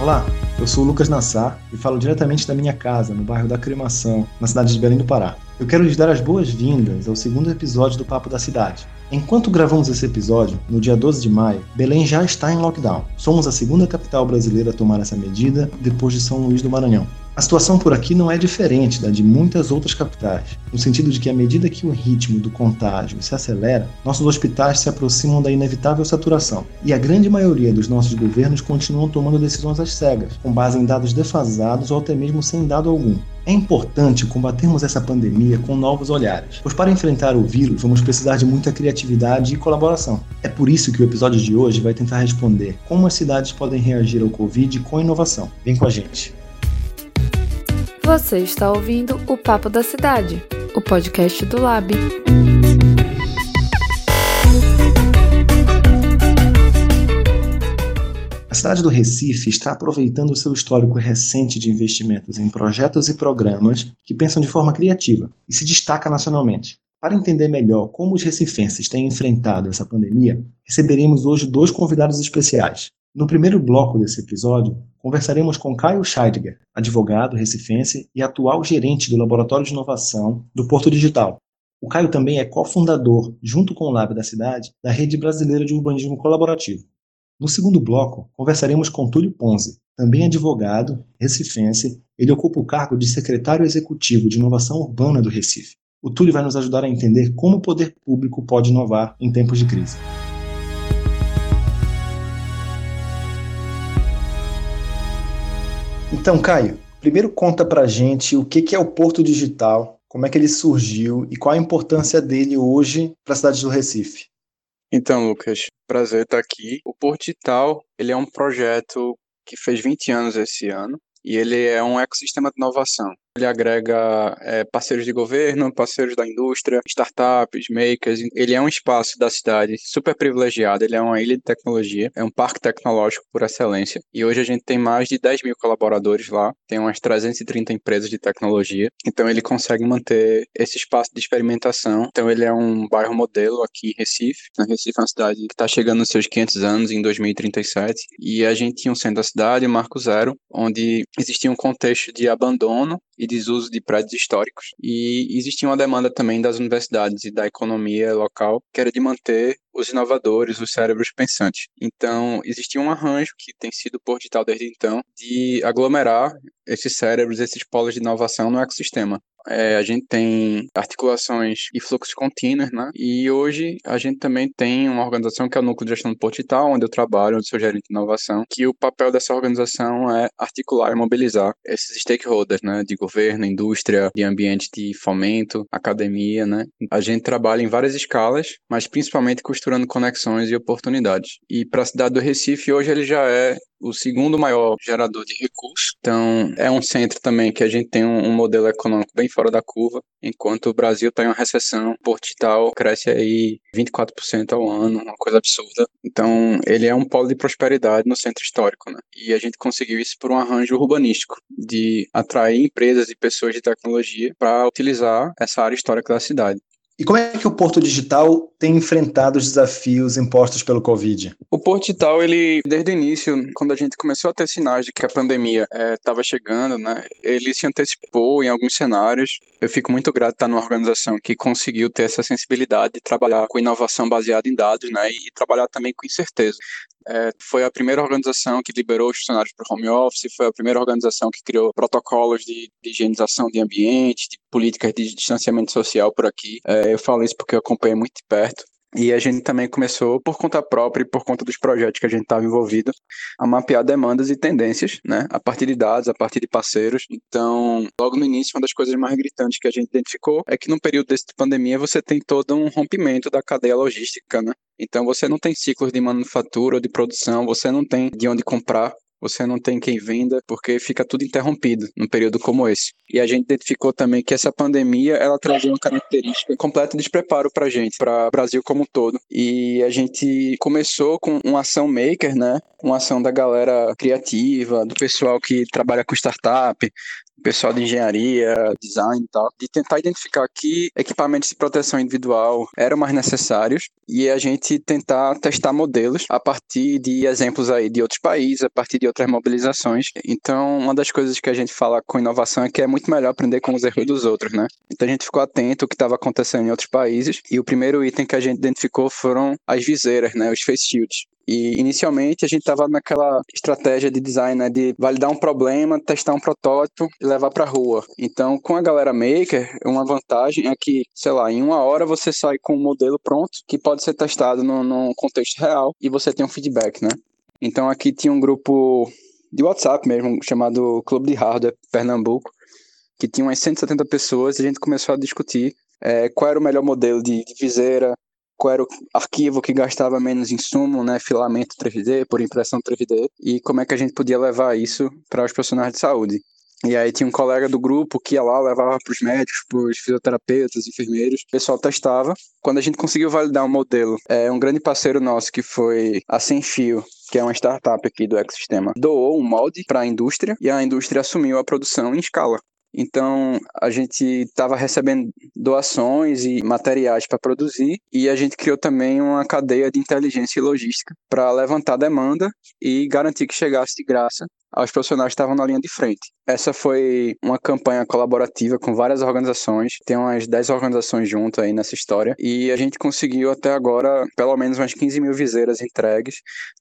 Olá, eu sou o Lucas Nassar e falo diretamente da minha casa, no bairro da Cremação, na cidade de Belém do Pará. Eu quero lhes dar as boas-vindas ao segundo episódio do Papo da Cidade. Enquanto gravamos esse episódio, no dia 12 de maio, Belém já está em lockdown. Somos a segunda capital brasileira a tomar essa medida depois de São Luís do Maranhão. A situação por aqui não é diferente da de muitas outras capitais, no sentido de que à medida que o ritmo do contágio se acelera, nossos hospitais se aproximam da inevitável saturação, e a grande maioria dos nossos governos continuam tomando decisões às cegas, com base em dados defasados ou até mesmo sem dado algum. É importante combatermos essa pandemia com novos olhares, pois para enfrentar o vírus vamos precisar de muita criatividade e colaboração. É por isso que o episódio de hoje vai tentar responder como as cidades podem reagir ao Covid com inovação. Vem com a gente! Você está ouvindo o Papo da Cidade, o podcast do Lab. A cidade do Recife está aproveitando o seu histórico recente de investimentos em projetos e programas que pensam de forma criativa e se destaca nacionalmente. Para entender melhor como os recifenses têm enfrentado essa pandemia, receberemos hoje dois convidados especiais. No primeiro bloco desse episódio, conversaremos com Caio Scheidegger, advogado recifense e atual gerente do Laboratório de Inovação do Porto Digital. O Caio também é cofundador, junto com o Lab da cidade, da Rede Brasileira de Urbanismo Colaborativo. No segundo bloco, conversaremos com Túlio Ponzi, também advogado, recifense, ele ocupa o cargo de secretário executivo de Inovação Urbana do Recife. O Túlio vai nos ajudar a entender como o poder público pode inovar em tempos de crise. Então, Caio, primeiro conta pra gente o que é o Porto Digital, como é que ele surgiu e qual a importância dele hoje para a cidade do Recife. Então, Lucas, prazer estar aqui. O Porto Digital, ele é um projeto que fez 20 anos esse ano e ele é um ecossistema de inovação. Ele agrega é, parceiros de governo, parceiros da indústria, startups, makers. Ele é um espaço da cidade super privilegiado, ele é uma ilha de tecnologia, é um parque tecnológico por excelência. E hoje a gente tem mais de 10 mil colaboradores lá, tem umas 330 empresas de tecnologia. Então ele consegue manter esse espaço de experimentação. Então ele é um bairro modelo aqui em Recife. Recife é uma cidade que está chegando nos seus 500 anos em 2037. E a gente tinha um centro da cidade, o Marco Zero, onde existia um contexto de abandono e desuso de prédios históricos. E existia uma demanda também das universidades e da economia local, que era de manter os inovadores, os cérebros pensantes. Então, existia um arranjo que tem sido por digital desde então de aglomerar esses cérebros, esses polos de inovação no ecossistema. É, a gente tem articulações e fluxos contínuos, né? E hoje a gente também tem uma organização que é o Núcleo de Gestão do onde eu trabalho, onde sou gerente de inovação, que o papel dessa organização é articular e mobilizar esses stakeholders, né? De governo, indústria, de ambiente de fomento, academia, né? A gente trabalha em várias escalas, mas principalmente costurando conexões e oportunidades. E para a cidade do Recife, hoje ele já é o segundo maior gerador de recursos. Então, é um centro também que a gente tem um, um modelo econômico bem fora da curva, enquanto o Brasil está em uma recessão, Portital cresce aí 24% ao ano, uma coisa absurda. Então, ele é um polo de prosperidade no centro histórico, né? E a gente conseguiu isso por um arranjo urbanístico, de atrair empresas e pessoas de tecnologia para utilizar essa área histórica da cidade. E como é que o Porto Digital tem enfrentado os desafios impostos pelo Covid? O Porto Digital, ele, desde o início, quando a gente começou a ter sinais de que a pandemia estava é, chegando, né, ele se antecipou em alguns cenários. Eu fico muito grato estar numa organização que conseguiu ter essa sensibilidade de trabalhar com inovação baseada em dados, né, e trabalhar também com incerteza. É, foi a primeira organização que liberou os funcionários para o home office, foi a primeira organização que criou protocolos de, de higienização de ambiente, de políticas de distanciamento social por aqui. É, eu falo isso porque eu acompanhei muito de perto. E a gente também começou, por conta própria e por conta dos projetos que a gente estava envolvido, a mapear demandas e tendências, né? A partir de dados, a partir de parceiros. Então, logo no início, uma das coisas mais gritantes que a gente identificou é que no período desse de pandemia você tem todo um rompimento da cadeia logística, né? Então, você não tem ciclos de manufatura ou de produção, você não tem de onde comprar, você não tem quem venda, porque fica tudo interrompido num período como esse. E a gente identificou também que essa pandemia, ela trazia uma característica completa de despreparo para gente, para o Brasil como um todo. E a gente começou com uma ação maker, né? Uma ação da galera criativa, do pessoal que trabalha com startup, pessoal de engenharia, design e tal, de tentar identificar que equipamentos de proteção individual eram mais necessários e a gente tentar testar modelos a partir de exemplos aí de outros países, a partir de outras mobilizações. Então, uma das coisas que a gente fala com inovação é que é muito melhor aprender com os erros dos outros, né? Então a gente ficou atento ao que estava acontecendo em outros países e o primeiro item que a gente identificou foram as viseiras, né, os face shields. E inicialmente a gente estava naquela estratégia de design, né, de validar um problema, testar um protótipo e levar para rua. Então, com a galera maker, uma vantagem é que, sei lá, em uma hora você sai com um modelo pronto que pode ser testado no, num contexto real e você tem um feedback, né? Então aqui tinha um grupo de WhatsApp mesmo, chamado Clube de Hardware Pernambuco, que tinha umas 170 pessoas e a gente começou a discutir é, qual era o melhor modelo de, de viseira, qual era o arquivo que gastava menos insumo, né, filamento 3D por impressão 3D, e como é que a gente podia levar isso para os profissionais de saúde. E aí tinha um colega do grupo que ia lá, levava para os médicos, para os fisioterapeutas, enfermeiros, o pessoal testava. Quando a gente conseguiu validar um modelo, é, um grande parceiro nosso que foi a Sem Fio, que é uma startup aqui do ecossistema, doou um molde para a indústria e a indústria assumiu a produção em escala. Então, a gente estava recebendo doações e materiais para produzir, e a gente criou também uma cadeia de inteligência e logística para levantar demanda e garantir que chegasse de graça aos profissionais que estavam na linha de frente. Essa foi uma campanha colaborativa com várias organizações, tem umas 10 organizações junto aí nessa história, e a gente conseguiu até agora pelo menos umas 15 mil viseiras entregues,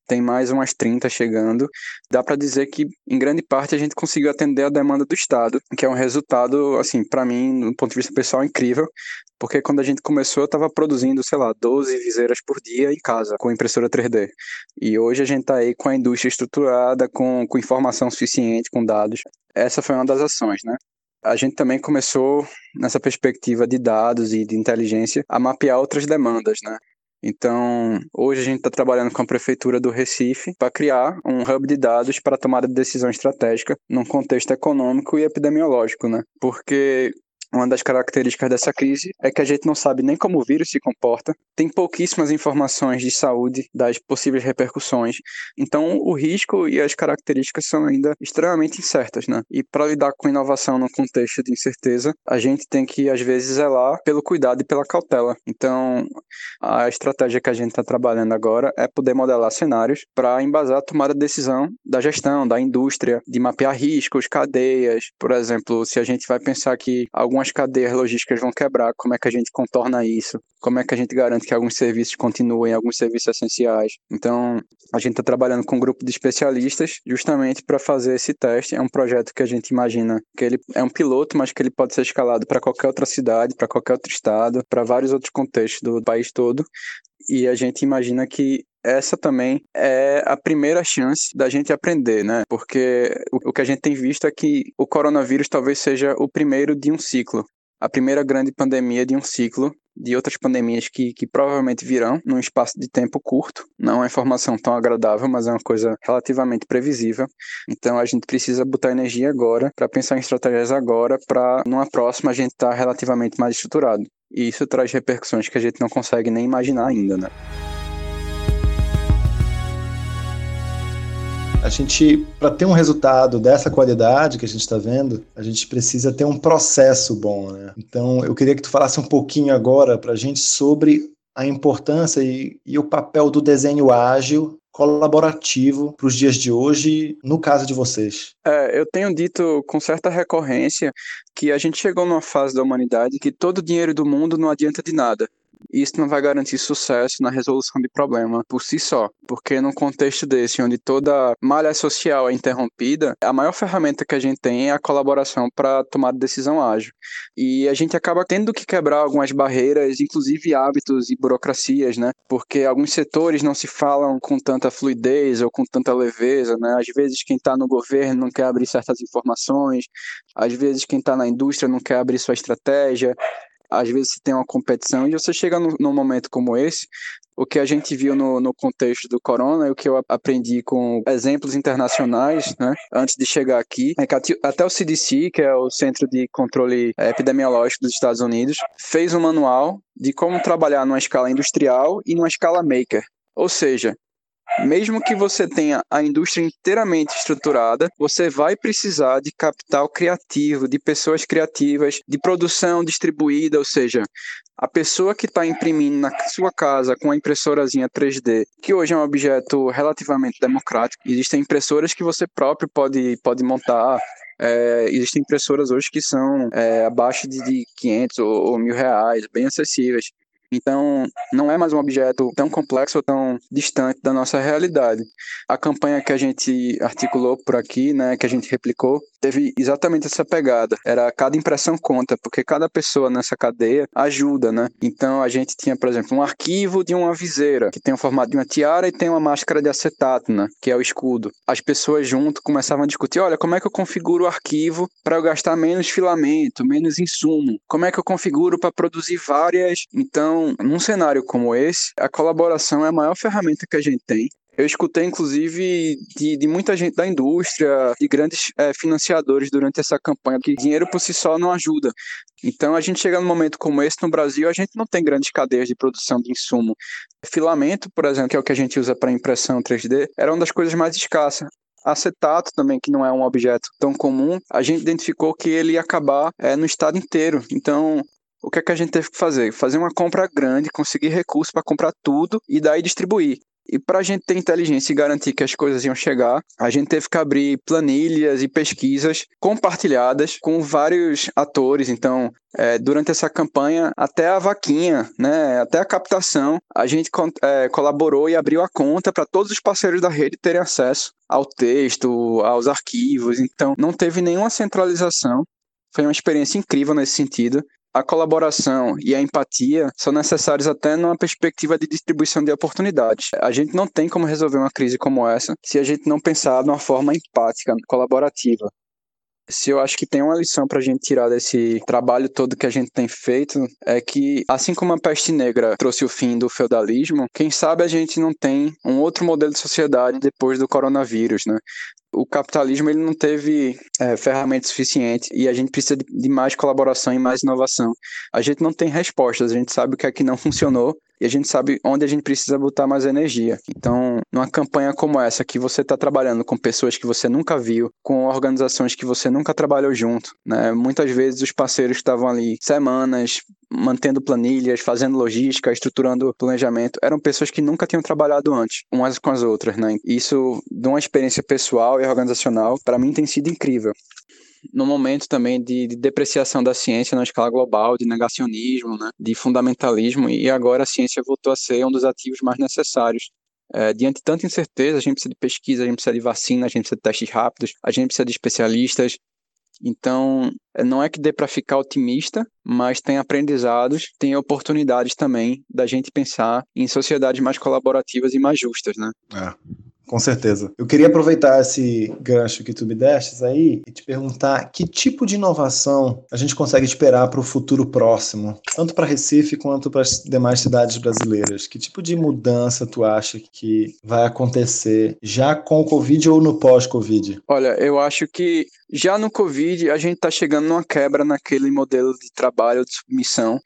tem mais umas 30 chegando. Dá para dizer que, em grande parte, a gente conseguiu atender a demanda do Estado, que é um resultado, assim, para mim, do ponto de vista pessoal, incrível, porque quando a gente começou, eu estava produzindo, sei lá, 12 viseiras por dia em casa, com impressora 3D. E hoje a gente está aí com a indústria estruturada, com, com informação suficiente, com dados. Essa foi uma das ações, né? A gente também começou, nessa perspectiva de dados e de inteligência, a mapear outras demandas, né? Então, hoje a gente está trabalhando com a Prefeitura do Recife para criar um hub de dados para tomada de decisão estratégica num contexto econômico e epidemiológico, né? Porque uma das características dessa crise é que a gente não sabe nem como o vírus se comporta, tem pouquíssimas informações de saúde das possíveis repercussões. Então, o risco e as características são ainda extremamente incertas, né? E para lidar com inovação num contexto de incerteza, a gente tem que às vezes zelar pelo cuidado e pela cautela. Então, a estratégia que a gente está trabalhando agora é poder modelar cenários para embasar a tomada de decisão da gestão, da indústria, de mapear riscos, cadeias. Por exemplo, se a gente vai pensar que algum algumas cadeias logísticas vão quebrar, como é que a gente contorna isso? Como é que a gente garante que alguns serviços continuem, alguns serviços essenciais? Então, a gente está trabalhando com um grupo de especialistas justamente para fazer esse teste. É um projeto que a gente imagina que ele é um piloto, mas que ele pode ser escalado para qualquer outra cidade, para qualquer outro estado, para vários outros contextos do país todo. E a gente imagina que essa também é a primeira chance da gente aprender, né? Porque o, que a gente tem visto é que o coronavírus talvez seja o primeiro de um ciclo. A primeira grande pandemia de um ciclo de outras pandemias que, que provavelmente virão num espaço de tempo curto. Não é uma informação tão agradável, mas é uma coisa relativamente previsível. Então a gente precisa botar energia agora para pensar em estratégias agora para numa próxima a gente estar tá relativamente mais estruturado. E isso traz repercussões que a gente não consegue nem imaginar ainda, né? A gente, para ter um resultado dessa qualidade que a gente está vendo, a gente precisa ter um processo bom, né? Então, eu queria que tu falasse um pouquinho agora para a gente sobre a importância e, e o papel do desenho ágil colaborativo para os dias de hoje, no caso de vocês? É, eu tenho dito com certa recorrência que a gente chegou numa fase da humanidade que todo o dinheiro do mundo não adianta de nada isso não vai garantir sucesso na resolução de problema por si só, porque num contexto desse, onde toda malha social é interrompida, a maior ferramenta que a gente tem é a colaboração para tomar decisão ágil. E a gente acaba tendo que quebrar algumas barreiras, inclusive hábitos e burocracias, né? Porque alguns setores não se falam com tanta fluidez ou com tanta leveza, né? Às vezes quem está no governo não quer abrir certas informações, às vezes quem está na indústria não quer abrir sua estratégia, às vezes você tem uma competição e você chega no, num momento como esse, o que a gente viu no, no contexto do corona e o que eu aprendi com exemplos internacionais, né, antes de chegar aqui, é que até o CDC, que é o Centro de Controle Epidemiológico dos Estados Unidos, fez um manual de como trabalhar numa escala industrial e numa escala maker. Ou seja, mesmo que você tenha a indústria inteiramente estruturada, você vai precisar de capital criativo, de pessoas criativas, de produção distribuída, ou seja, a pessoa que está imprimindo na sua casa com a impressorazinha 3D, que hoje é um objeto relativamente democrático, existem impressoras que você próprio pode, pode montar, é, existem impressoras hoje que são é, abaixo de, de 500 ou, ou mil reais, bem acessíveis. Então, não é mais um objeto tão complexo ou tão distante da nossa realidade. A campanha que a gente articulou por aqui, né, que a gente replicou, teve exatamente essa pegada. Era cada impressão conta, porque cada pessoa nessa cadeia ajuda, né? Então, a gente tinha, por exemplo, um arquivo de uma viseira, que tem o formato de uma tiara e tem uma máscara de acetato, né, que é o escudo. As pessoas junto começavam a discutir, olha, como é que eu configuro o arquivo para eu gastar menos filamento, menos insumo? Como é que eu configuro para produzir várias? Então, então, num cenário como esse, a colaboração é a maior ferramenta que a gente tem. Eu escutei, inclusive, de, de muita gente da indústria, de grandes é, financiadores durante essa campanha, que dinheiro por si só não ajuda. Então, a gente chega num momento como esse no Brasil, a gente não tem grandes cadeias de produção de insumo. Filamento, por exemplo, que é o que a gente usa para impressão 3D, era uma das coisas mais escassas acetato também, que não é um objeto tão comum, a gente identificou que ele ia acabar é, no estado inteiro. Então, o que é que a gente teve que fazer? Fazer uma compra grande, conseguir recursos para comprar tudo e daí distribuir. E para a gente ter inteligência e garantir que as coisas iam chegar, a gente teve que abrir planilhas e pesquisas compartilhadas com vários atores. Então, é, durante essa campanha, até a vaquinha, né, até a captação, a gente é, colaborou e abriu a conta para todos os parceiros da rede terem acesso ao texto, aos arquivos. Então, não teve nenhuma centralização. Foi uma experiência incrível nesse sentido a colaboração e a empatia são necessários até numa perspectiva de distribuição de oportunidades. A gente não tem como resolver uma crise como essa se a gente não pensar de uma forma empática, colaborativa. Se eu acho que tem uma lição para a gente tirar desse trabalho todo que a gente tem feito, é que, assim como a peste negra trouxe o fim do feudalismo, quem sabe a gente não tem um outro modelo de sociedade depois do coronavírus, né? O capitalismo ele não teve é, ferramentas suficientes e a gente precisa de mais colaboração e mais inovação. A gente não tem respostas, a gente sabe o que é que não funcionou e a gente sabe onde a gente precisa botar mais energia. Então, numa campanha como essa, que você está trabalhando com pessoas que você nunca viu, com organizações que você nunca trabalhou junto, né? Muitas vezes os parceiros estavam ali semanas, mantendo planilhas, fazendo logística, estruturando planejamento, eram pessoas que nunca tinham trabalhado antes, umas com as outras, né? Isso, de uma experiência pessoal e organizacional, para mim tem sido incrível no momento também de, de, depreciação da ciência na escala global, de negacionismo, né, de fundamentalismo, e agora a ciência voltou a ser um dos ativos mais necessários. É, diante de tanta incerteza, a gente precisa de pesquisa, a gente precisa de vacina, a gente precisa de testes rápidos, a gente precisa de especialistas. Então, é, não é que dê para ficar otimista, mas tem aprendizados, tem oportunidades também da gente pensar em sociedades mais colaborativas e mais justas, né? É. Com certeza. Eu queria aproveitar esse gancho que tu me destes aí e te perguntar que tipo de inovação a gente consegue esperar para o futuro próximo, tanto para Recife quanto para as demais cidades brasileiras. Que tipo de mudança tu acha que vai acontecer já com o Covid ou no pós-Covid? Olha, eu acho que já no Covid a gente está chegando numa quebra naquele modelo de trabalho de submissão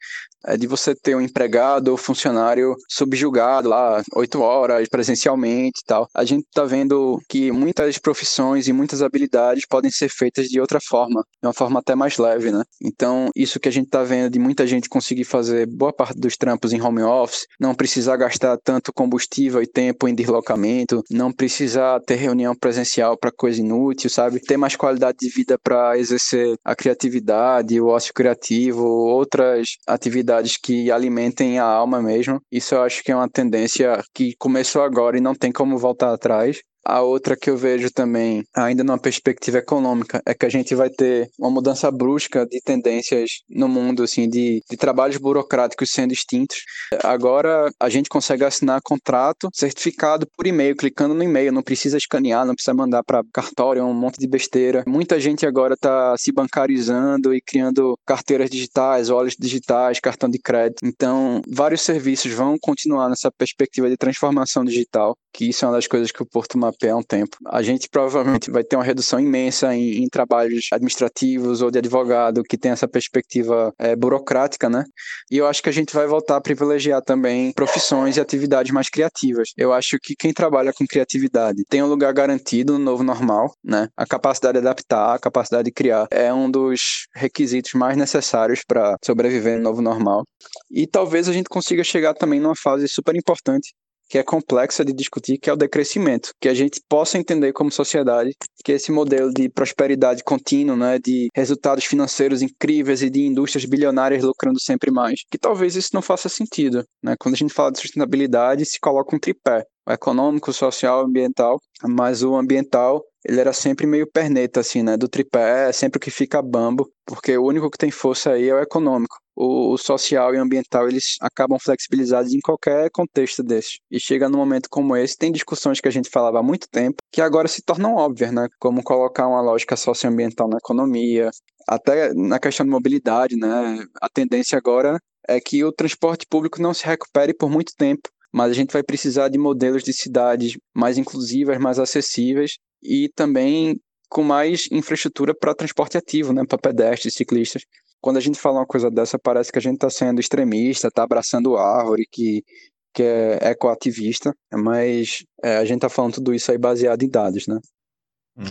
é de você ter um empregado ou funcionário subjugado lá oito horas presencialmente e tal. A gente está vendo que muitas profissões e muitas habilidades podem ser feitas de outra forma, de uma forma até mais leve, né? Então, isso que a gente está vendo de muita gente conseguir fazer boa parte dos trampos em home office, não precisar gastar tanto combustível e tempo em deslocamento, não precisar ter reunião presencial para coisa inútil, sabe? Ter mais qualidade de vida para exercer a criatividade, o ócio criativo, outras atividades atividades que alimentem a alma mesmo. Isso eu acho que é uma tendência que começou agora e não tem como voltar atrás. A outra que eu vejo também, ainda numa perspectiva econômica, é que a gente vai ter uma mudança brusca de tendências no mundo, assim, de, de trabalhos burocráticos sendo extintos. Agora a gente consegue assinar contrato certificado por e-mail, clicando no e-mail, não precisa escanear, não precisa mandar para cartório, é um monte de besteira. Muita gente agora está se bancarizando e criando carteiras digitais, olhos digitais, cartão de crédito. Então, vários serviços vão continuar nessa perspectiva de transformação digital, que isso é uma das coisas que o Porto Map Há um tempo. A gente provavelmente vai ter uma redução imensa em, em trabalhos administrativos ou de advogado que tem essa perspectiva é, burocrática, né? E eu acho que a gente vai voltar a privilegiar também profissões e atividades mais criativas. Eu acho que quem trabalha com criatividade tem um lugar garantido no novo normal, né? A capacidade de adaptar, a capacidade de criar é um dos requisitos mais necessários para sobreviver no novo normal. E talvez a gente consiga chegar também numa fase super importante que é complexa de discutir, que é o decrescimento, que a gente possa entender como sociedade que esse modelo de prosperidade contínua, né, de resultados financeiros incríveis e de indústrias bilionárias lucrando sempre mais, que talvez isso não faça sentido, né? Quando a gente fala de sustentabilidade, se coloca um tripé, o econômico, social, ambiental, mas o ambiental ele era sempre meio perneta, assim, né? Do tripé, é sempre o que fica bambo, porque o único que tem força aí é o econômico. O, o, social e ambiental, eles acabam flexibilizados em qualquer contexto desse. E chega num momento como esse, tem discussões que a gente falava há muito tempo, que agora se tornam óbvias, né? Como colocar uma lógica socioambiental na economia, até na questão de mobilidade, né? A tendência agora é que o transporte público não se recupere por muito tempo, mas a gente vai precisar de modelos de cidades mais inclusivas, mais acessíveis e também com mais infraestrutura para transporte ativo, né, para pedestres, ciclistas. Quando a gente fala uma coisa dessa, parece que a gente está sendo extremista, está abraçando árvore, que, que é ecoativista, mas é, a gente está falando tudo isso aí baseado em dados, né?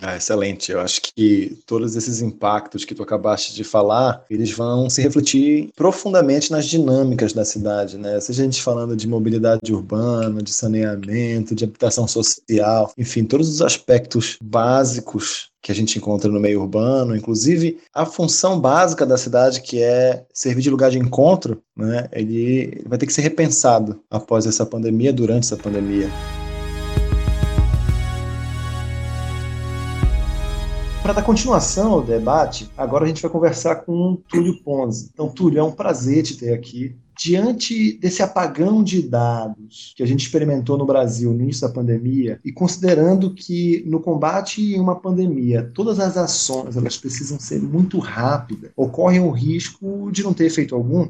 Ah, excelente. Eu acho que todos esses impactos que tu acabaste de falar, eles vão se refletir profundamente nas dinâmicas da cidade, né? Seja a gente falando de mobilidade urbana, de saneamento, de habitação social, enfim, todos os aspectos básicos que a gente encontra no meio urbano, inclusive a função básica da cidade, que é servir de lugar de encontro, né? Ele vai ter que ser repensado após essa pandemia, durante essa pandemia. Para dar continuação ao debate, agora a gente vai conversar com Túlio Ponzi. Então, Túlio, é um prazer te ter aqui. Diante desse apagão de dados que a gente experimentou no Brasil no início da pandemia, e considerando que no combate em uma pandemia todas as ações elas precisam ser muito rápidas, ocorre o risco de não ter efeito algum,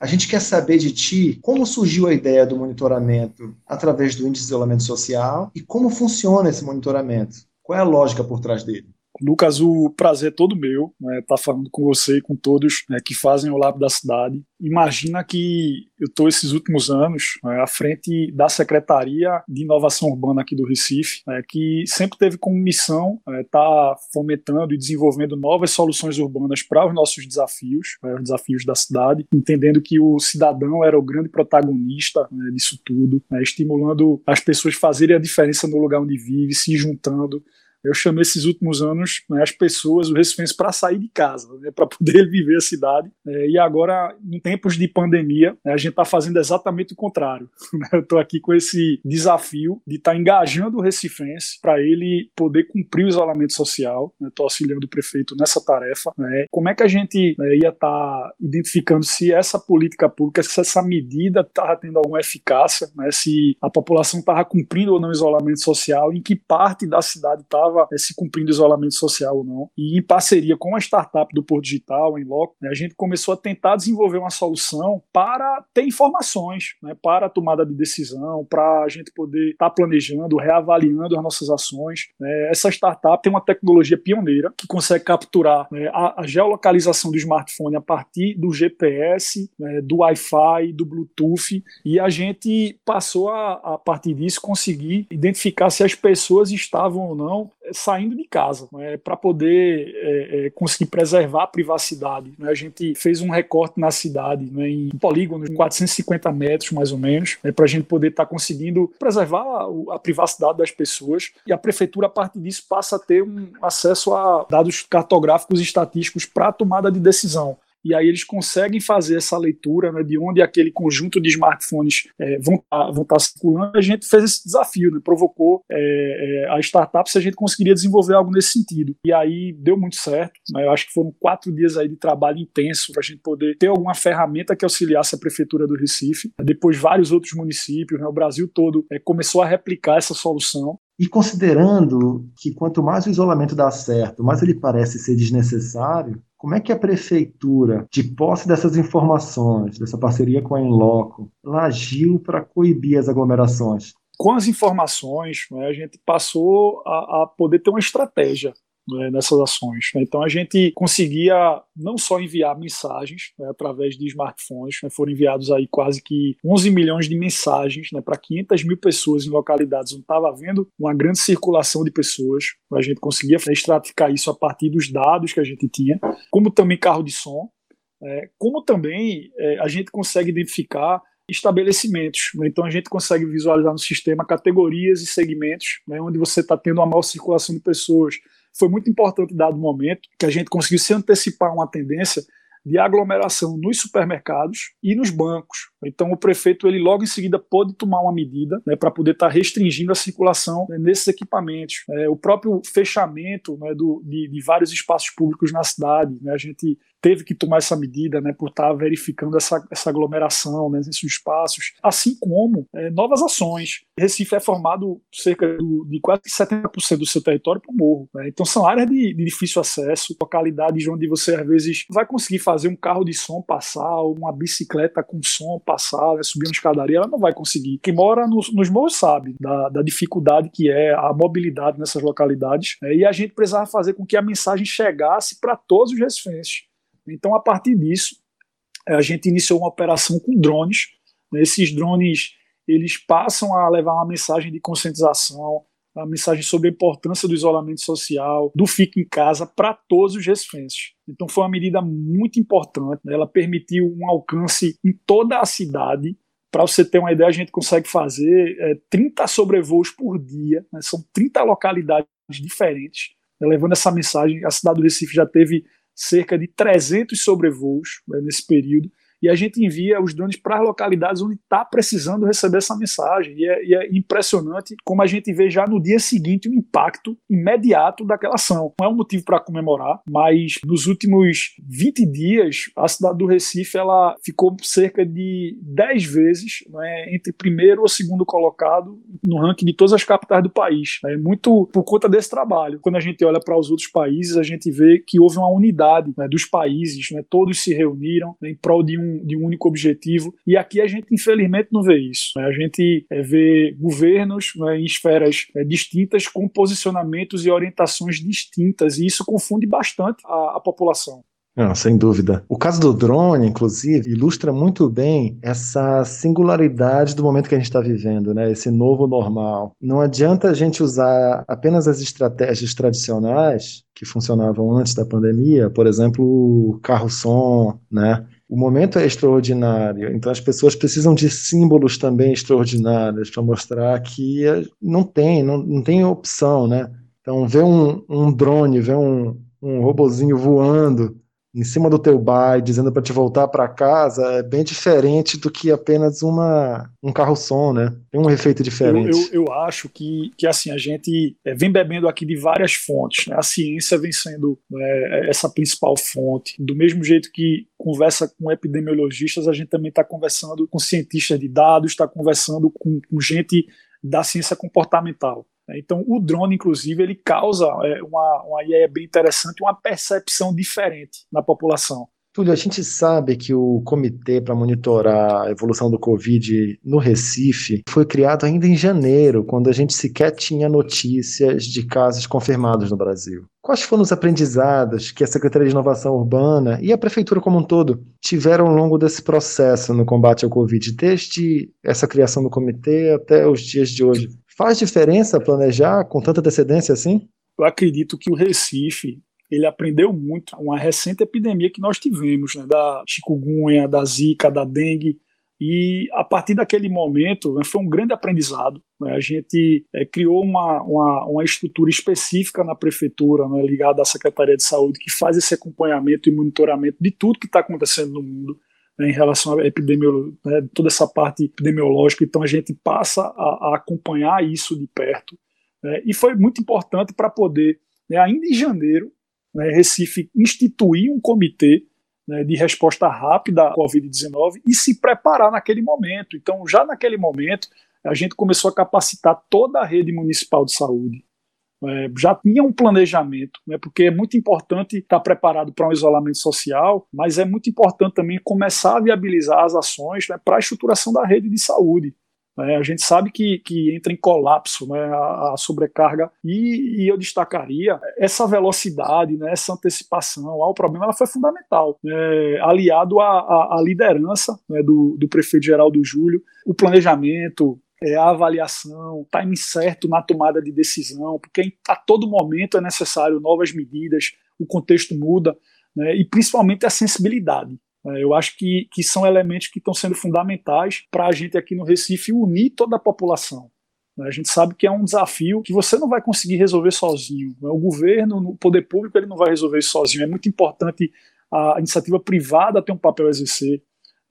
a gente quer saber de ti como surgiu a ideia do monitoramento através do índice de isolamento social e como funciona esse monitoramento. Qual é a lógica por trás dele? Lucas, o prazer é todo meu estar né, tá falando com você e com todos né, que fazem o Lab da Cidade. Imagina que eu estou esses últimos anos né, à frente da Secretaria de Inovação Urbana aqui do Recife, né, que sempre teve como missão estar né, tá fomentando e desenvolvendo novas soluções urbanas para os nossos desafios, né, os desafios da cidade, entendendo que o cidadão era o grande protagonista disso tudo, estimulando as pessoas a fazerem a diferença no lugar onde vive, se juntando, eu chamei esses últimos anos né, as pessoas, os recifenses, para sair de casa, né, para poder viver a cidade. É, e agora, em tempos de pandemia, né, a gente está fazendo exatamente o contrário. Né. Eu estou aqui com esse desafio de estar tá engajando o recifense para ele poder cumprir o isolamento social. Estou né, auxiliando o prefeito nessa tarefa. Como é que a gente ia estar tá identificando se essa política pública, se essa medida estava tendo alguma eficácia, se a população estava cumprindo ou não o isolamento social, em que parte da cidade estava estava é, se cumprindo isolamento social ou não. E em parceria com a startup do Porto Digital, em Loco, né, a gente começou a tentar desenvolver uma solução para ter informações, né, para a tomada de decisão, para a gente poder estar tá planejando, reavaliando as nossas ações. Né. Essa startup tem uma tecnologia pioneira que consegue capturar né, a, a, geolocalização do smartphone a partir do GPS, né, do Wi-Fi, do Bluetooth, e a gente passou a, a partir disso conseguir identificar se as pessoas estavam ou não saindo de casa, né, para poder é, é, conseguir preservar a privacidade. Né. A gente fez um recorte na cidade, né, em polígonos, 450 metros mais ou menos, né, para a gente poder estar tá conseguindo preservar a, a, privacidade das pessoas. E a prefeitura, a partir disso, passa a ter um acesso a dados cartográficos e estatísticos para a tomada de decisão e aí eles conseguem fazer essa leitura né, de onde aquele conjunto de smartphones é, vão estar tá, tá circulando. A gente fez esse desafio, né, provocou é, a startup se a gente conseguiria desenvolver algo nesse sentido. E aí deu muito certo. Né, eu acho que foram quatro dias aí de trabalho intenso para a gente poder ter alguma ferramenta que auxiliasse a prefeitura do Recife. Depois vários outros municípios, né, o Brasil todo é, começou a replicar essa solução. E considerando que quanto mais o isolamento dá certo, mais ele parece ser desnecessário, como é que a prefeitura, de posse dessas informações, dessa parceria com a Enloco, ela agiu para coibir as aglomerações? com as informações, né, a gente passou a, a poder ter uma estratégia né, nessas ações. Né? Então a gente conseguia não só enviar mensagens né, através de smartphones, né, foram enviados aí quase que 11 milhões de mensagens né, para 500 mil pessoas em localidades onde estava havendo uma grande circulação de pessoas. A gente conseguia estratificar isso a partir dos dados que a gente tinha, como também carro de som, é, como também é, a gente consegue identificar estabelecimentos. Né? Então a gente consegue visualizar no sistema categorias e segmentos, né, onde você está tendo uma maior circulação de pessoas. Foi muito importante, dado o momento, que a gente conseguiu se antecipar uma tendência de aglomeração nos supermercados e nos bancos. Então o prefeito ele logo em seguida pôde tomar uma medida né, para poder estar tá restringindo a circulação né, nesses equipamentos. É, o próprio fechamento né, do, de, de, vários espaços públicos na cidade, né, a gente teve que tomar essa medida né, por estar tá verificando essa, essa aglomeração né, nesses espaços, assim como é, novas ações. Recife é formado cerca do, de quase 70% do seu território por morro. Né, então são áreas de, de difícil acesso, localidades onde você às vezes vai conseguir fazer um carro de som passar, ou uma bicicleta com som passar, né, subir uma escadaria, ela não vai conseguir. Quem mora nos, nos morros sabe da, da, dificuldade que é a mobilidade nessas localidades, né, e a gente precisava fazer com que a mensagem chegasse para todos os recifenses. Então, a partir disso, a gente iniciou uma operação com drones. Né, esses drones eles passam a levar uma mensagem de conscientização, a mensagem sobre a importância do isolamento social, do fique em casa para todos os recifenses. Então foi uma medida muito importante, né? ela permitiu um alcance em toda a cidade. Para você ter uma ideia, a gente consegue fazer é, 30 sobrevoos por dia, né? são 30 localidades diferentes, né? levando essa mensagem. A cidade do Recife já teve cerca de 300 sobrevoos né, nesse período e a gente envia os drones para as localidades onde está precisando receber essa mensagem. E é, e é, impressionante como a gente vê já no dia seguinte o impacto imediato daquela ação. Não é um motivo para comemorar, mas nos últimos 20 dias, a cidade do Recife ela ficou cerca de 10 vezes né, entre primeiro ou segundo colocado no ranking de todas as capitais do país. É muito por conta desse trabalho. Quando a gente olha para os outros países, a gente vê que houve uma unidade né, dos países, né, todos se reuniram né, em prol de um de um único objetivo. E aqui a gente, infelizmente, não vê isso. Né? A gente é, vê governos né, em esferas é, distintas com posicionamentos e orientações distintas, e isso confunde bastante a, a população. Não, sem dúvida. O caso do drone, inclusive, ilustra muito bem essa singularidade do momento que a gente está vivendo, né? Esse novo normal. Não adianta a gente usar apenas as estratégias tradicionais que funcionavam antes da pandemia, por exemplo, carro-som, né? O momento é extraordinário, então as pessoas precisam de símbolos também extraordinários para mostrar que não tem, não, não tem opção, né? Então, ver um, um drone, ver um, um robozinho voando em cima do teu bar dizendo para te voltar para casa é bem diferente do que apenas uma, um carro-som, né? Tem um efeito diferente. Eu, eu, eu, acho que, que assim, a gente é, vem bebendo aqui de várias fontes. Né? A ciência vem sendo né, essa principal fonte. Do mesmo jeito que conversa com epidemiologistas, a gente também está conversando com cientistas de dados, está conversando com, com gente da ciência comportamental. Né? Então, o drone, inclusive, ele causa é, uma, uma ideia bem interessante, uma percepção diferente na população. Túlio, a gente sabe que o comitê para monitorar a evolução do Covid no Recife foi criado ainda em janeiro, quando a gente sequer tinha notícias de casos confirmados no Brasil. Quais foram os aprendizados que a Secretaria de Inovação Urbana e a Prefeitura como um todo tiveram ao longo desse processo no combate ao Covid, desde essa criação do comitê até os dias de hoje? Faz diferença planejar com tanta antecedência assim? Eu acredito que o Recife ele aprendeu muito uma recente epidemia que nós tivemos, né, da chikungunya, da zika, da dengue, e a partir daquele momento né, foi um grande aprendizado. Né, a gente é, criou uma, uma, uma, estrutura específica na prefeitura, né, ligada à Secretaria de Saúde, que faz esse acompanhamento e monitoramento de tudo que está acontecendo no mundo né, em relação à epidemiologia, né, toda essa parte epidemiológica. Então a gente passa a, a acompanhar isso de perto. Né, e foi muito importante para poder, né, ainda em janeiro, né, Recife instituir um comitê de resposta rápida à Covid-19 e se preparar naquele momento. Então, já naquele momento, a gente começou a capacitar toda a rede municipal de saúde é, já tinha um planejamento, né, porque é muito importante estar preparado para um isolamento social, mas é muito importante também começar a viabilizar as ações né, para a estruturação da rede de saúde. Né? A gente sabe que, que entra em colapso né? a, a sobrecarga e, e, eu destacaria essa velocidade, né? essa antecipação ao problema, ela foi fundamental, né? aliado à, à liderança né? do, do prefeito Geraldo Júlio, o planejamento, é, a avaliação, time certo na tomada de decisão, porque a todo momento é necessário novas medidas, o contexto muda, né, e principalmente a sensibilidade. É, eu acho que, que são elementos que estão sendo fundamentais para a gente aqui no Recife unir toda a população. Né. A gente sabe que é um desafio que você não vai conseguir resolver sozinho. Né. O governo, o poder público, ele não vai resolver isso sozinho. É muito importante a iniciativa privada ter um papel a exercer.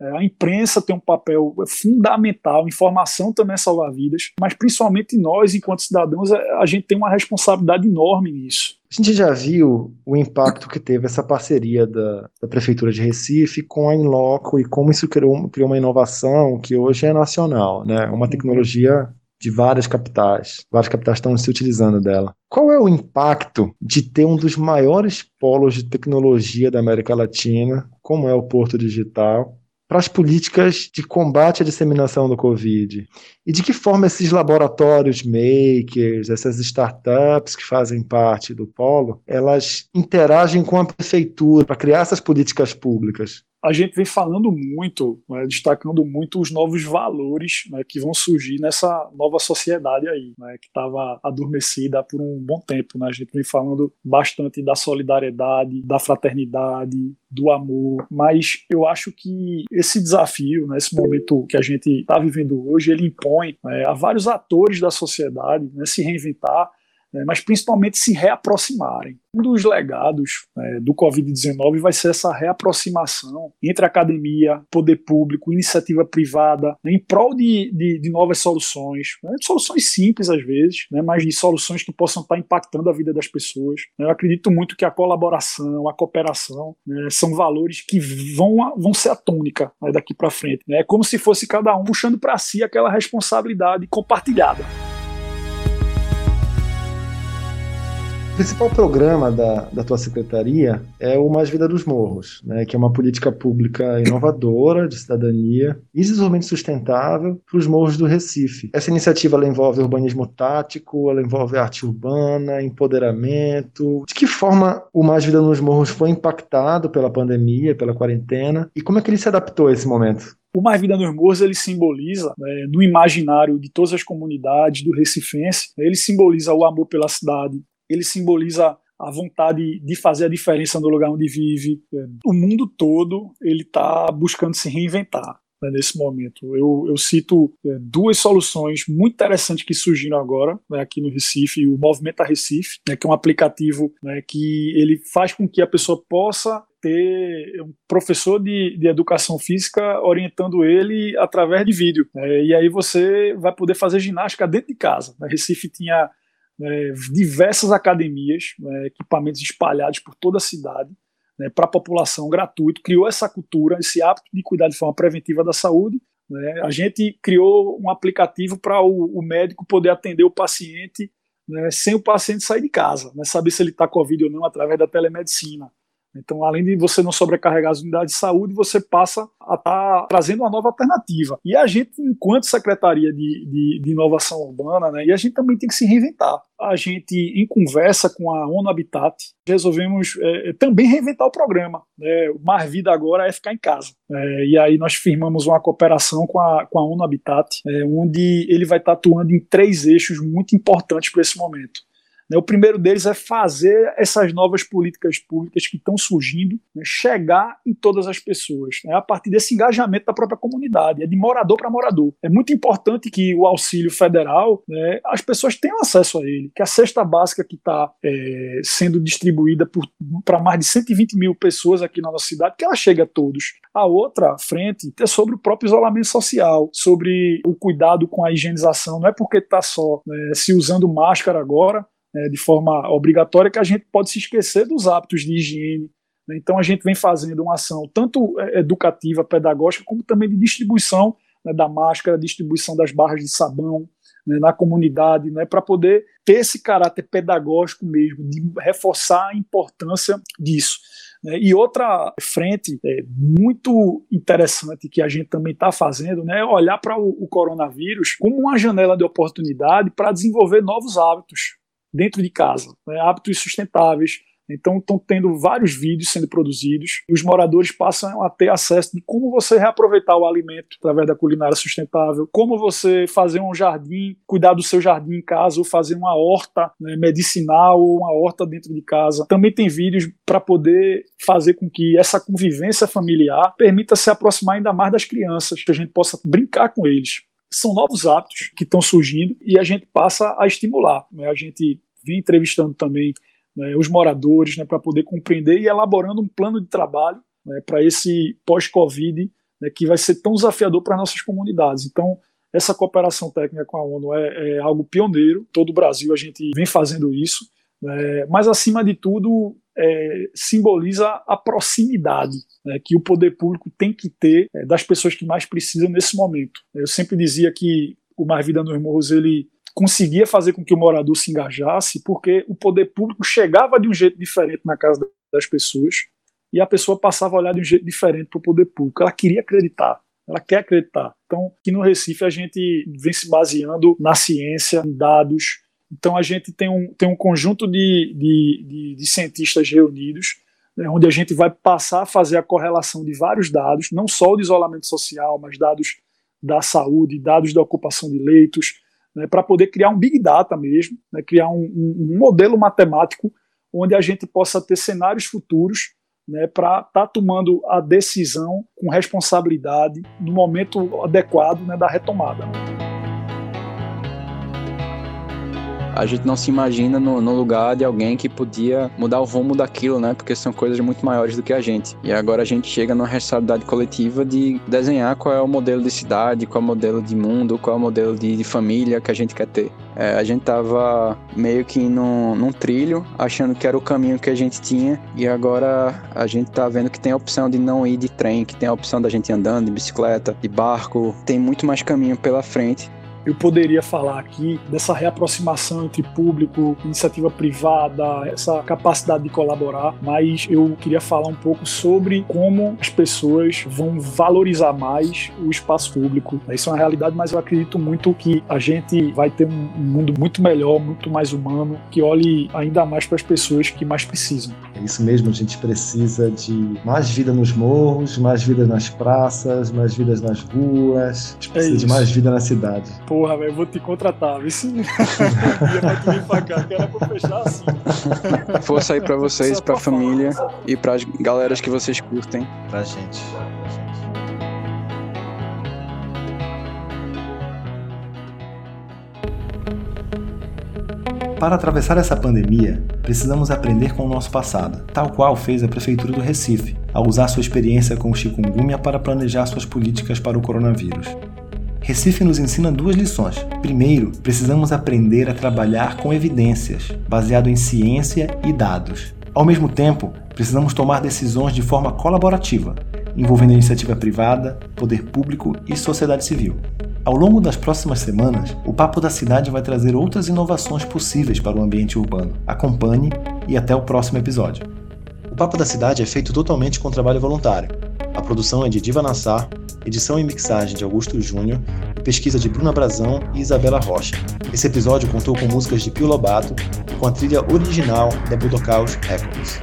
É, a imprensa tem um papel fundamental, informação também é salvar vidas, mas principalmente nós, enquanto cidadãos, é, a gente tem uma responsabilidade enorme nisso. A gente já viu o impacto que teve essa parceria da, da Prefeitura de Recife com a Inloco e como isso criou, criou uma inovação que hoje é nacional, né? uma tecnologia de várias capitais. Várias capitais estão se utilizando dela. Qual é o impacto de ter um dos maiores polos de tecnologia da América Latina, como é o Porto Digital, para as políticas de combate à disseminação do Covid? E de que forma esses laboratórios makers, essas startups que fazem parte do polo, elas interagem com a prefeitura para criar essas políticas públicas? A gente vem falando muito, né, destacando muito os novos valores né, que vão surgir nessa nova sociedade aí, né, que estava adormecida por um bom tempo. Né? A gente vem falando bastante da solidariedade, da fraternidade, do amor, mas eu acho que esse desafio, né, esse momento que a gente está vivendo hoje, ele impõe né, a vários atores da sociedade né, se reinventar né, mas principalmente se reaproximarem. Um dos legados né, do Covid-19 vai ser essa reaproximação entre academia, poder público, iniciativa privada, né, em prol de, de, de novas soluções, né, soluções simples às vezes, né, mas de soluções que possam estar impactando a vida das pessoas. Eu acredito muito que a colaboração, a cooperação, né, são valores que vão, vão ser a tônica daqui para frente. É como se fosse cada um puxando para si aquela responsabilidade compartilhada. O principal programa da, da tua secretaria é o Mais Vida dos Morros, né, que é uma política pública inovadora de cidadania e desenvolvimento sustentável para os morros do Recife. Essa iniciativa ela envolve urbanismo tático, ela envolve arte urbana, empoderamento. De que forma o Mais Vida nos Morros foi impactado pela pandemia, pela quarentena e como é que ele se adaptou a esse momento? O Mais Vida nos Morros ele simboliza, né, no imaginário de todas as comunidades do Recifense, ele simboliza o amor pela cidade, ele simboliza a vontade de fazer a diferença no lugar onde vive. O mundo todo ele está buscando se reinventar né, nesse momento. Eu, eu cito é, duas soluções muito interessantes que surgiram agora né, aqui no Recife, o Movimenta Recife, né, que é um aplicativo né, que ele faz com que a pessoa possa ter um professor de, de educação física orientando ele através de vídeo. Né, e aí você vai poder fazer ginástica dentro de casa. Né. Recife tinha né, diversas academias, né, equipamentos espalhados por toda a cidade, né, para a população gratuito, criou essa cultura, esse hábito de cuidar de forma preventiva da saúde. Né. A gente criou um aplicativo para o, o, médico poder atender o paciente sem o paciente sair de casa, saber se ele está com Covid ou não através da telemedicina. Então, além de você não sobrecarregar as unidades de saúde, você passa a estar tá trazendo uma nova alternativa. E a gente, enquanto Secretaria de, de, de, Inovação Urbana, né, e a gente também tem que se reinventar. A gente, em conversa com a ONU Habitat, resolvemos é, também reinventar o programa. Né? Mais Vida agora é ficar em casa. É, e aí nós firmamos uma cooperação com a, com a ONU Habitat, é, onde ele vai estar atuando em três eixos muito importantes para esse momento. Né? O primeiro deles é fazer essas novas políticas públicas que estão surgindo né, chegar em todas as pessoas, né, a partir desse engajamento da própria comunidade, é de morador para morador. É muito importante que o auxílio federal, né, as pessoas tenham acesso a ele, que a cesta básica que está é, sendo distribuída para mais de 120 mil pessoas aqui na nossa cidade, que ela chegue a todos. A outra frente é sobre o próprio isolamento social, sobre o cuidado com a higienização. Não é porque está só né, se usando máscara agora né, de forma obrigatória que a gente pode se esquecer dos hábitos de higiene. Né? Então a gente vem fazendo uma ação tanto é, educativa, pedagógica, como também de distribuição né, da máscara, distribuição das barras de sabão, né, na comunidade, né, para poder ter esse caráter pedagógico mesmo, de reforçar a importância disso. Né. E outra frente é, muito interessante que a gente também está fazendo né, é olhar para o, o coronavírus como uma janela de oportunidade para desenvolver novos hábitos dentro de casa, né, hábitos sustentáveis, então estão tendo vários vídeos sendo produzidos e os moradores passam a ter acesso de como você reaproveitar o alimento através da culinária sustentável, como você fazer um jardim, cuidar do seu jardim em casa ou fazer uma horta né, medicinal ou uma horta dentro de casa. Também tem vídeos para poder fazer com que essa convivência familiar permita se aproximar ainda mais das crianças, que a gente possa brincar com eles são novos hábitos que estão surgindo e a gente passa a estimular. Né? A gente vem entrevistando também né, os moradores, né, para poder compreender e elaborando um plano de trabalho né, para esse pós-Covid, né, que vai ser tão desafiador para nossas comunidades. Então, essa cooperação técnica com a ONU é, é algo pioneiro, todo o Brasil a gente vem fazendo isso, né, mas acima de tudo é, simboliza a proximidade né, que o poder público tem que ter é, das pessoas que mais precisam nesse momento. Eu sempre dizia que o Mais Vida nos Morros ele conseguia fazer com que o morador se engajasse, porque o poder público chegava de um jeito diferente na casa das pessoas e a pessoa passava a olhar de um jeito diferente para o poder público. Ela queria acreditar, ela quer acreditar. Então, aqui no Recife a gente vem se baseando na ciência, em dados. Então, a gente tem um, tem um conjunto de, de, de, de cientistas reunidos, né, onde a gente vai passar a fazer a correlação de vários dados, não só o de isolamento social, mas dados da saúde, dados da ocupação de leitos, né, para poder criar um big data mesmo, né, criar um, um, modelo matemático onde a gente possa ter cenários futuros né, para estar tá tomando a decisão com responsabilidade no momento adequado né, da retomada. A gente não se imagina no, no, lugar de alguém que podia mudar o rumo daquilo, né? Porque são coisas muito maiores do que a gente. E agora a gente chega numa responsabilidade coletiva de desenhar qual é o modelo de cidade, qual é o modelo de mundo, qual é o modelo de, de família que a gente quer ter. É, a gente tava meio que num, num trilho, achando que era o caminho que a gente tinha, e agora a gente tá vendo que tem a opção de não ir de trem, que tem a opção da gente andando de bicicleta, de barco, tem muito mais caminho pela frente eu poderia falar aqui dessa reaproximação entre público, iniciativa privada, essa capacidade de colaborar, mas eu queria falar um pouco sobre como as pessoas vão valorizar mais o espaço público. Isso é uma realidade, mas eu acredito muito que a gente vai ter um mundo muito melhor, muito mais humano, que olhe ainda mais para as pessoas que mais precisam. É isso mesmo, a gente precisa de mais vida nos morros, mais vida nas praças, mais vidas nas ruas, a gente precisa é de mais vida na cidade. Pô, porra, velho, vou te contratar. Vai vir pra cá, que era pra fechar assim. Força aí pra vocês, pra família falar. e pras galeras que vocês curtem. Pra gente. Para atravessar essa pandemia, precisamos aprender com o nosso passado, tal qual fez a Prefeitura do Recife, ao usar sua experiência com o chikungunya para planejar suas políticas para o coronavírus. Recife nos ensina duas lições. Primeiro, precisamos aprender a trabalhar com evidências, baseado em ciência e dados. Ao mesmo tempo, precisamos tomar decisões de forma colaborativa, envolvendo iniciativa privada, poder público e sociedade civil. Ao longo das próximas semanas, o Papo da Cidade vai trazer outras inovações possíveis para o ambiente urbano. Acompanhe e até o próximo episódio. O Papo da Cidade é feito totalmente com trabalho voluntário. A produção é de Diva Nassar edição e mixagem de Augusto Júnior pesquisa de Bruna Brazão e Isabela Rocha. Esse episódio contou com músicas de Pio Lobato e com a trilha original da Budocaus Records.